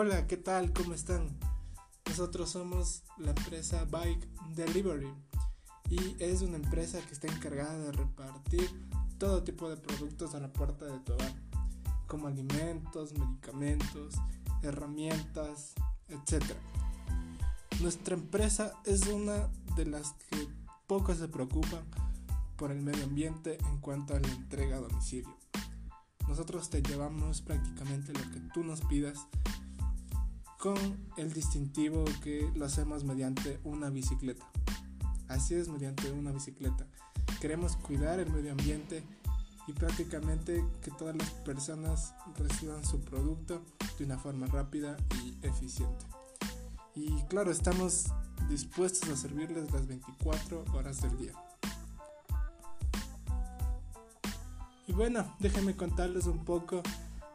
Hola, ¿qué tal? ¿Cómo están? Nosotros somos la empresa Bike Delivery y es una empresa que está encargada de repartir todo tipo de productos a la puerta de tu hogar, como alimentos, medicamentos, herramientas, etc. Nuestra empresa es una de las que poco se preocupan por el medio ambiente en cuanto a la entrega a domicilio. Nosotros te llevamos prácticamente lo que tú nos pidas con el distintivo que lo hacemos mediante una bicicleta. Así es, mediante una bicicleta. Queremos cuidar el medio ambiente y prácticamente que todas las personas reciban su producto de una forma rápida y eficiente. Y claro, estamos dispuestos a servirles las 24 horas del día. Y bueno, déjenme contarles un poco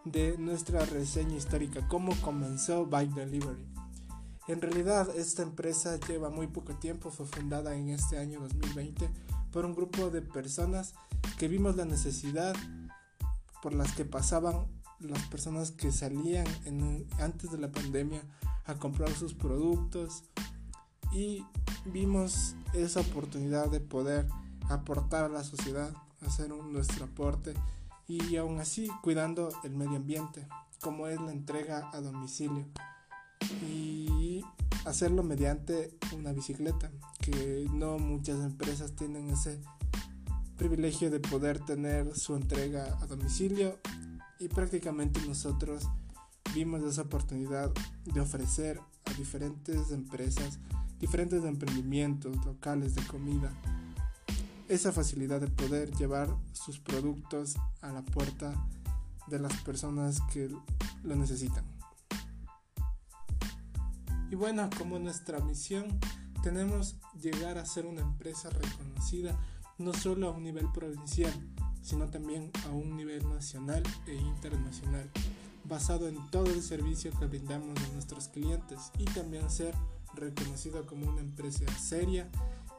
de nuestra reseña histórica, cómo comenzó Bike Delivery. En realidad esta empresa lleva muy poco tiempo, fue fundada en este año 2020 por un grupo de personas que vimos la necesidad por las que pasaban las personas que salían antes de la pandemia a comprar sus productos y vimos esa oportunidad de poder aportar a la sociedad, hacer nuestro aporte y aún así cuidando el medio ambiente, como es la entrega a domicilio y hacerlo mediante una bicicleta, que no muchas empresas tienen ese privilegio de poder tener su entrega a domicilio y prácticamente nosotros vimos esa oportunidad de ofrecer a diferentes empresas, diferentes emprendimientos locales de comida, esa facilidad de poder llevar sus productos a la puerta de las personas que lo necesitan. Y bueno, como nuestra misión, tenemos llegar a ser una empresa reconocida no solo a un nivel provincial, sino también a un nivel nacional e internacional, basado en todo el servicio que brindamos a nuestros clientes y también ser reconocido como una empresa seria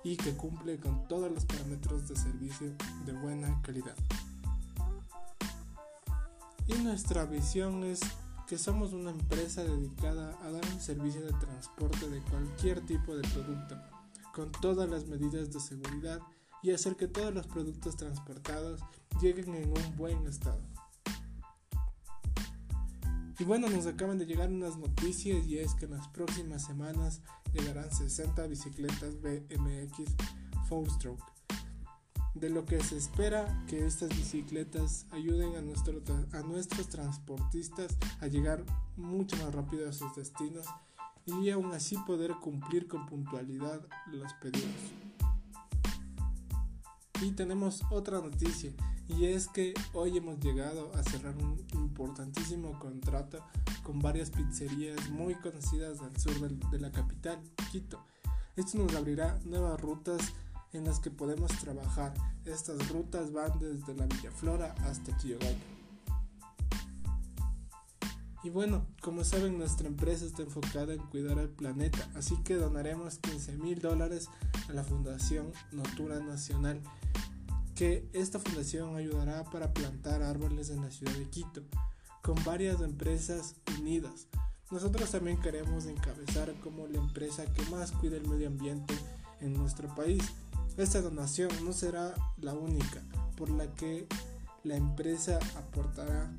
y que cumple con todos los parámetros de servicio de buena calidad. Y nuestra visión es que somos una empresa dedicada a dar un servicio de transporte de cualquier tipo de producto, con todas las medidas de seguridad y hacer que todos los productos transportados lleguen en un buen estado. Y bueno, nos acaban de llegar unas noticias y es que en las próximas semanas llegarán 60 bicicletas BMX Full Stroke. De lo que se espera que estas bicicletas ayuden a nuestros transportistas a llegar mucho más rápido a sus destinos y aún así poder cumplir con puntualidad los pedidos. Y tenemos otra noticia y es que hoy hemos llegado a cerrar un importantísimo contrato con varias pizzerías muy conocidas al sur de la capital, Quito. Esto nos abrirá nuevas rutas en las que podemos trabajar. Estas rutas van desde la Villaflora hasta Chillogallo. Y bueno, como saben, nuestra empresa está enfocada en cuidar al planeta, así que donaremos 15 mil dólares a la Fundación Natura Nacional que esta fundación ayudará para plantar árboles en la ciudad de Quito, con varias empresas unidas. Nosotros también queremos encabezar como la empresa que más cuida el medio ambiente en nuestro país. Esta donación no será la única por la que la empresa aportará,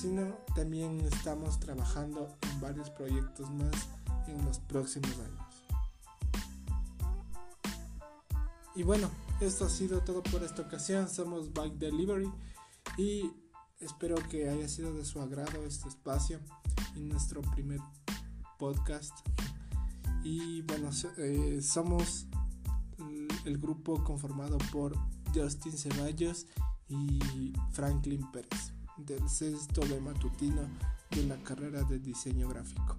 sino también estamos trabajando en varios proyectos más en los próximos años. Y bueno, esto ha sido todo por esta ocasión. Somos Bike Delivery y espero que haya sido de su agrado este espacio y nuestro primer podcast. Y bueno, eh, somos el grupo conformado por Justin Ceballos y Franklin Pérez del sexto de matutino de la carrera de diseño gráfico.